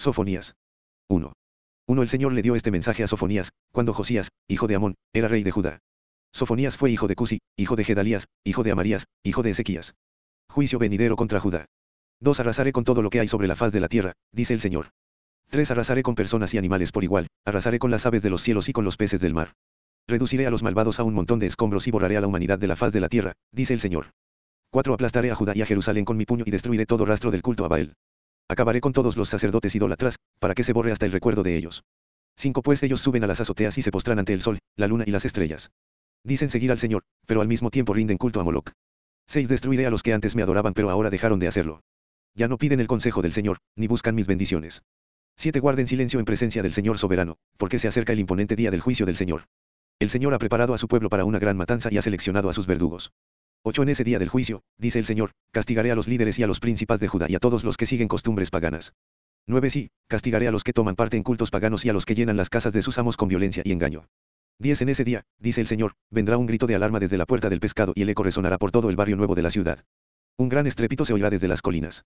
Sofonías. 1. 1. El Señor le dio este mensaje a Sofonías, cuando Josías, hijo de Amón, era rey de Judá. Sofonías fue hijo de Cusi, hijo de Gedalías, hijo de Amarías, hijo de Ezequías. Juicio venidero contra Judá. 2. Arrasaré con todo lo que hay sobre la faz de la tierra, dice el Señor. 3. Arrasaré con personas y animales por igual, arrasaré con las aves de los cielos y con los peces del mar. Reduciré a los malvados a un montón de escombros y borraré a la humanidad de la faz de la tierra, dice el Señor. 4. Aplastaré a Judá y a Jerusalén con mi puño y destruiré todo rastro del culto a Baal. Acabaré con todos los sacerdotes idólatras, para que se borre hasta el recuerdo de ellos. 5. Pues ellos suben a las azoteas y se postran ante el sol, la luna y las estrellas. Dicen seguir al Señor, pero al mismo tiempo rinden culto a Moloch. 6. Destruiré a los que antes me adoraban pero ahora dejaron de hacerlo. Ya no piden el consejo del Señor, ni buscan mis bendiciones. 7. Guarden silencio en presencia del Señor soberano, porque se acerca el imponente día del juicio del Señor. El Señor ha preparado a su pueblo para una gran matanza y ha seleccionado a sus verdugos. 8. En ese día del juicio, dice el Señor, castigaré a los líderes y a los príncipes de Judá y a todos los que siguen costumbres paganas. 9. Sí, castigaré a los que toman parte en cultos paganos y a los que llenan las casas de sus amos con violencia y engaño. 10. En ese día, dice el Señor, vendrá un grito de alarma desde la puerta del pescado y el eco resonará por todo el barrio nuevo de la ciudad. Un gran estrépito se oirá desde las colinas.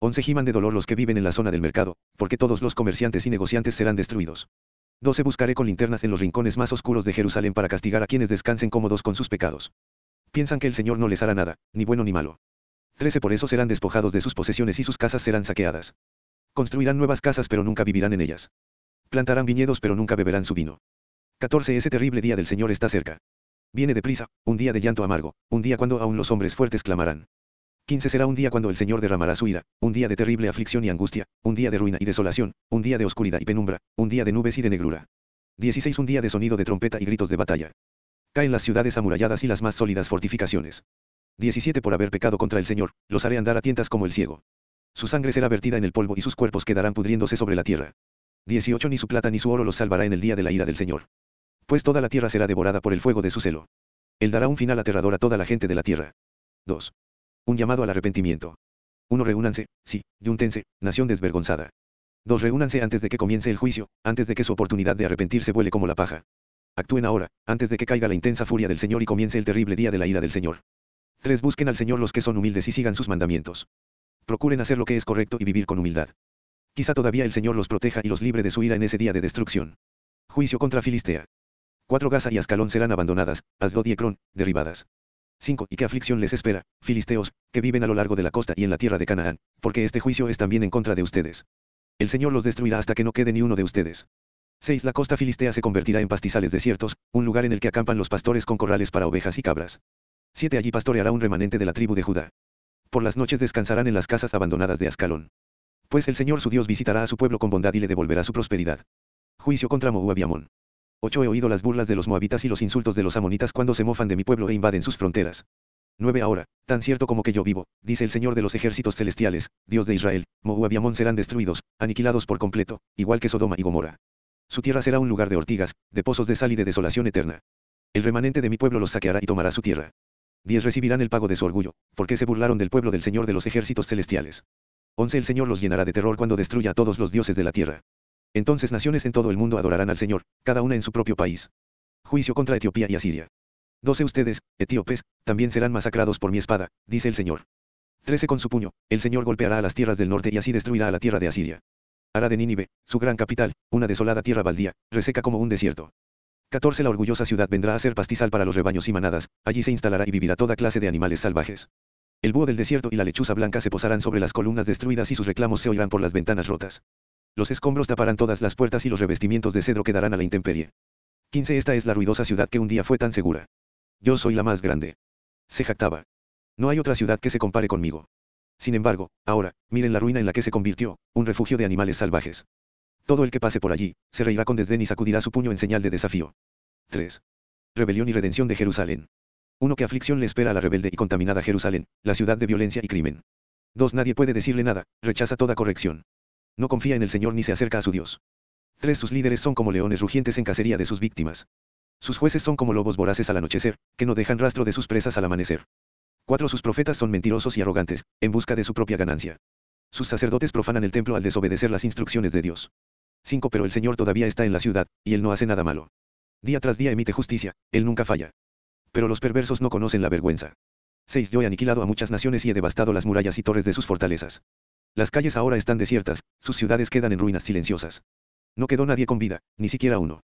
11. Giman de dolor los que viven en la zona del mercado, porque todos los comerciantes y negociantes serán destruidos. 12. Buscaré con linternas en los rincones más oscuros de Jerusalén para castigar a quienes descansen cómodos con sus pecados. Piensan que el Señor no les hará nada, ni bueno ni malo. 13. Por eso serán despojados de sus posesiones y sus casas serán saqueadas. Construirán nuevas casas pero nunca vivirán en ellas. Plantarán viñedos pero nunca beberán su vino. 14. Ese terrible día del Señor está cerca. Viene deprisa, un día de llanto amargo, un día cuando aún los hombres fuertes clamarán. 15 será un día cuando el Señor derramará su ira, un día de terrible aflicción y angustia, un día de ruina y desolación, un día de oscuridad y penumbra, un día de nubes y de negrura. 16 Un día de sonido de trompeta y gritos de batalla. Caen las ciudades amuralladas y las más sólidas fortificaciones. 17 Por haber pecado contra el Señor, los haré andar a tientas como el ciego. Su sangre será vertida en el polvo y sus cuerpos quedarán pudriéndose sobre la tierra. 18 Ni su plata ni su oro los salvará en el día de la ira del Señor. Pues toda la tierra será devorada por el fuego de su celo. Él dará un final aterrador a toda la gente de la tierra. 2. Un llamado al arrepentimiento. 1. Reúnanse, sí, yúntense, nación desvergonzada. 2. Reúnanse antes de que comience el juicio, antes de que su oportunidad de arrepentirse vuele como la paja. Actúen ahora, antes de que caiga la intensa furia del Señor y comience el terrible día de la ira del Señor. 3. Busquen al Señor los que son humildes y sigan sus mandamientos. Procuren hacer lo que es correcto y vivir con humildad. Quizá todavía el Señor los proteja y los libre de su ira en ese día de destrucción. Juicio contra Filistea. 4. Gaza y Ascalón serán abandonadas, Asdod y Ecrón, derribadas. 5. ¿Y qué aflicción les espera, filisteos, que viven a lo largo de la costa y en la tierra de Canaán, porque este juicio es también en contra de ustedes. El Señor los destruirá hasta que no quede ni uno de ustedes. 6. La costa filistea se convertirá en pastizales desiertos, un lugar en el que acampan los pastores con corrales para ovejas y cabras. 7. Allí pastoreará un remanente de la tribu de Judá. Por las noches descansarán en las casas abandonadas de Ascalón. Pues el Señor su Dios visitará a su pueblo con bondad y le devolverá su prosperidad. Juicio contra Moab y Amón. 8. He oído las burlas de los moabitas y los insultos de los amonitas cuando se mofan de mi pueblo e invaden sus fronteras. 9 Ahora, tan cierto como que yo vivo, dice el Señor de los ejércitos celestiales, Dios de Israel, Moab y Amón serán destruidos, aniquilados por completo, igual que Sodoma y Gomorra. Su tierra será un lugar de ortigas, de pozos de sal y de desolación eterna. El remanente de mi pueblo los saqueará y tomará su tierra. 10 Recibirán el pago de su orgullo, porque se burlaron del pueblo del Señor de los ejércitos celestiales. 11 El Señor los llenará de terror cuando destruya a todos los dioses de la tierra. Entonces naciones en todo el mundo adorarán al Señor, cada una en su propio país. Juicio contra Etiopía y Asiria. 12 Ustedes, etíopes, también serán masacrados por mi espada, dice el Señor. 13 Con su puño, el Señor golpeará a las tierras del norte y así destruirá a la tierra de Asiria. Hará de Nínive, su gran capital, una desolada tierra baldía, reseca como un desierto. 14 La orgullosa ciudad vendrá a ser pastizal para los rebaños y manadas, allí se instalará y vivirá toda clase de animales salvajes. El búho del desierto y la lechuza blanca se posarán sobre las columnas destruidas y sus reclamos se oirán por las ventanas rotas. Los escombros taparán todas las puertas y los revestimientos de cedro quedarán a la intemperie. 15 Esta es la ruidosa ciudad que un día fue tan segura. Yo soy la más grande. Se jactaba. No hay otra ciudad que se compare conmigo. Sin embargo, ahora, miren la ruina en la que se convirtió, un refugio de animales salvajes. Todo el que pase por allí, se reirá con desdén y sacudirá su puño en señal de desafío. 3. Rebelión y redención de Jerusalén. 1. Que aflicción le espera a la rebelde y contaminada Jerusalén, la ciudad de violencia y crimen. 2. Nadie puede decirle nada, rechaza toda corrección. No confía en el Señor ni se acerca a su Dios. 3. Sus líderes son como leones rugientes en cacería de sus víctimas. Sus jueces son como lobos voraces al anochecer, que no dejan rastro de sus presas al amanecer. 4. Sus profetas son mentirosos y arrogantes, en busca de su propia ganancia. Sus sacerdotes profanan el templo al desobedecer las instrucciones de Dios. 5. Pero el Señor todavía está en la ciudad, y Él no hace nada malo. Día tras día emite justicia, Él nunca falla. Pero los perversos no conocen la vergüenza. 6. Yo he aniquilado a muchas naciones y he devastado las murallas y torres de sus fortalezas. Las calles ahora están desiertas, sus ciudades quedan en ruinas silenciosas. No quedó nadie con vida, ni siquiera uno.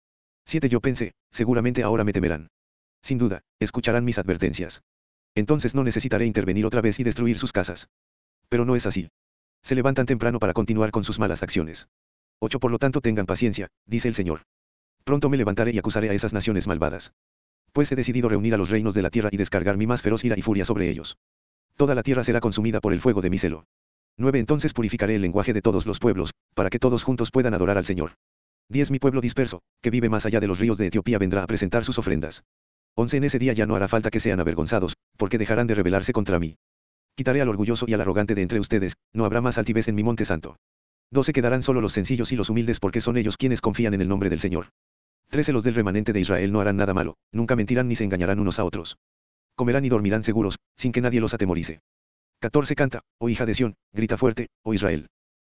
7. Yo pensé, seguramente ahora me temerán. Sin duda, escucharán mis advertencias. Entonces no necesitaré intervenir otra vez y destruir sus casas. Pero no es así. Se levantan temprano para continuar con sus malas acciones. 8. Por lo tanto tengan paciencia, dice el Señor. Pronto me levantaré y acusaré a esas naciones malvadas. Pues he decidido reunir a los reinos de la tierra y descargar mi más feroz ira y furia sobre ellos. Toda la tierra será consumida por el fuego de mi celo. 9. Entonces purificaré el lenguaje de todos los pueblos, para que todos juntos puedan adorar al Señor. 10. Mi pueblo disperso, que vive más allá de los ríos de Etiopía vendrá a presentar sus ofrendas. 11. En ese día ya no hará falta que sean avergonzados, porque dejarán de rebelarse contra mí. Quitaré al orgulloso y al arrogante de entre ustedes, no habrá más altivez en mi monte santo. 12. Quedarán solo los sencillos y los humildes porque son ellos quienes confían en el nombre del Señor. 13. Los del remanente de Israel no harán nada malo, nunca mentirán ni se engañarán unos a otros. Comerán y dormirán seguros, sin que nadie los atemorice. 14. Canta, oh hija de Sión, grita fuerte, oh Israel.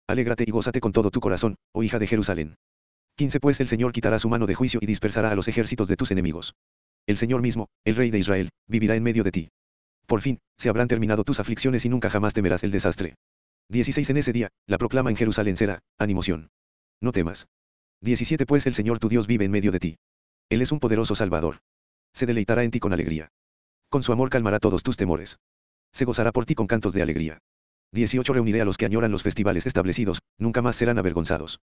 Alégrate y gózate con todo tu corazón, oh hija de Jerusalén. 15. Pues el Señor quitará su mano de juicio y dispersará a los ejércitos de tus enemigos. El Señor mismo, el Rey de Israel, vivirá en medio de ti. Por fin, se habrán terminado tus aflicciones y nunca jamás temerás el desastre. 16. En ese día, la proclama en Jerusalén será, animoción. No temas. 17. Pues el Señor tu Dios vive en medio de ti. Él es un poderoso Salvador. Se deleitará en ti con alegría. Con su amor calmará todos tus temores. Se gozará por ti con cantos de alegría. 18. Reuniré a los que añoran los festivales establecidos, nunca más serán avergonzados.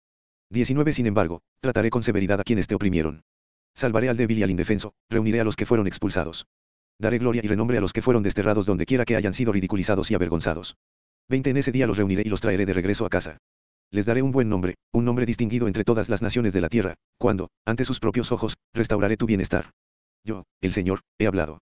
19. Sin embargo, trataré con severidad a quienes te oprimieron. Salvaré al débil y al indefenso, reuniré a los que fueron expulsados. Daré gloria y renombre a los que fueron desterrados donde quiera que hayan sido ridiculizados y avergonzados. 20 En ese día los reuniré y los traeré de regreso a casa. Les daré un buen nombre, un nombre distinguido entre todas las naciones de la tierra, cuando, ante sus propios ojos, restauraré tu bienestar. Yo, el Señor, he hablado.